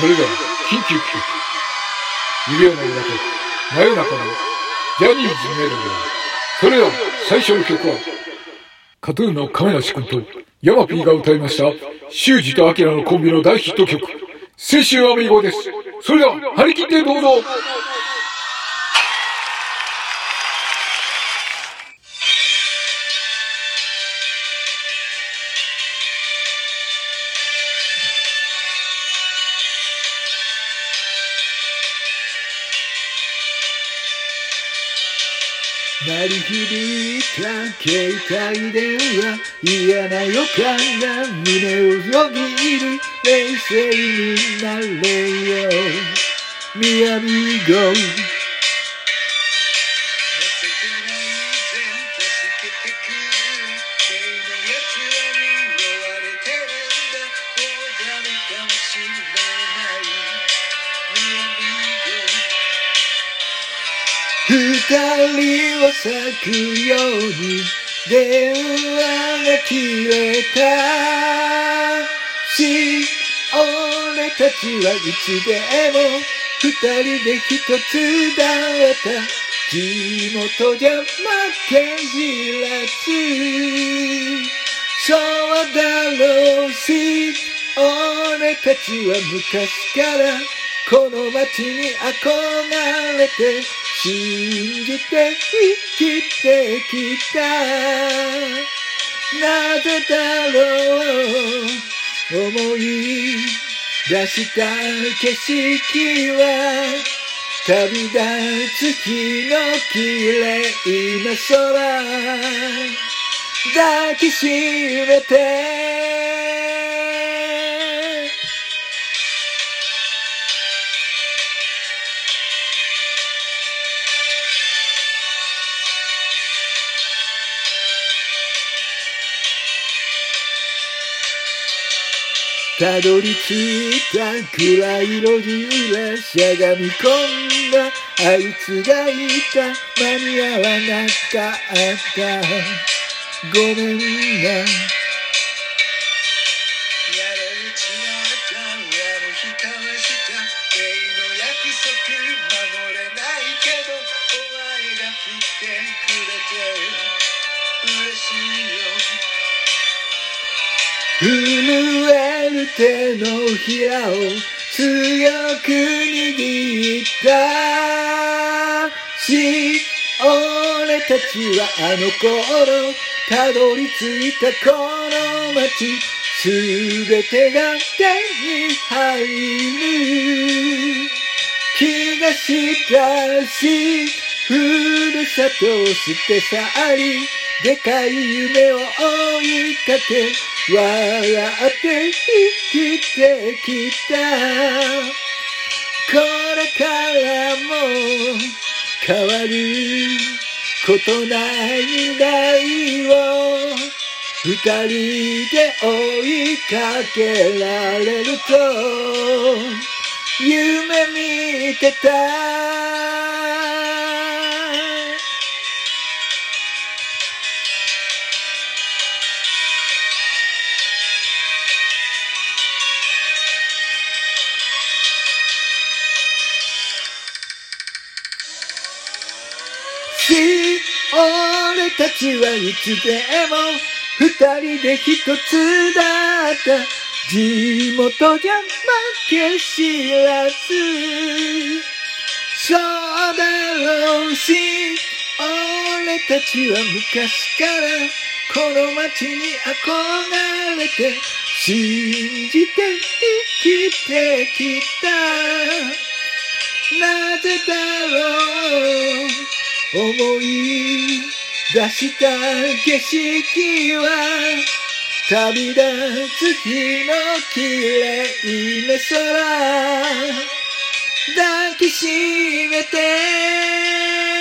それでは、緊急企画。指輪の港真夜中のジャニーズメロディー。それでは、最初の曲は、カトゥーンの亀梨君とヤマピーが歌いました、修二とアキラのコンビの大ヒット曲、青春アミーゴです。それでは、張り切ってどうぞ鳴り響いた携帯電話嫌な予感が胸をよぎる冷静になれよ。ミヤミゴ二人を咲くように電話が切れた。し俺たちはいつでも二人で一つだった。地元じゃ負け知らず。そうだろうし俺たちは昔からこの街に憧れて信じて生きてきた。なぜだろう。思い出した景色は旅立つ日の綺麗な空。抱きしめてた。どり着いた。暗い路地裏しゃがみ込んだあいつがいた。間に合わな。かった。ごめんな。やれるちな。った。あの日交わした。礼の約束守れな。いけどお前が来てくれて嬉しいよ震え手のひらを強く握ったし俺たちはあの頃たどり着いたこの街すべてが手に入る気がしたしふるさとを捨て去りでかい夢を追いかけ笑って生きてきた。これからも変わることない未来を。二人で追いかけられると夢見てた。俺たちはいつでも二人で一つだった地元じゃ負け知らずそうだろうし俺たちは昔からこの街に憧れて信じて生きてきた。なぜだろう？思い出した景色は旅立つ日の綺麗な空抱きしめて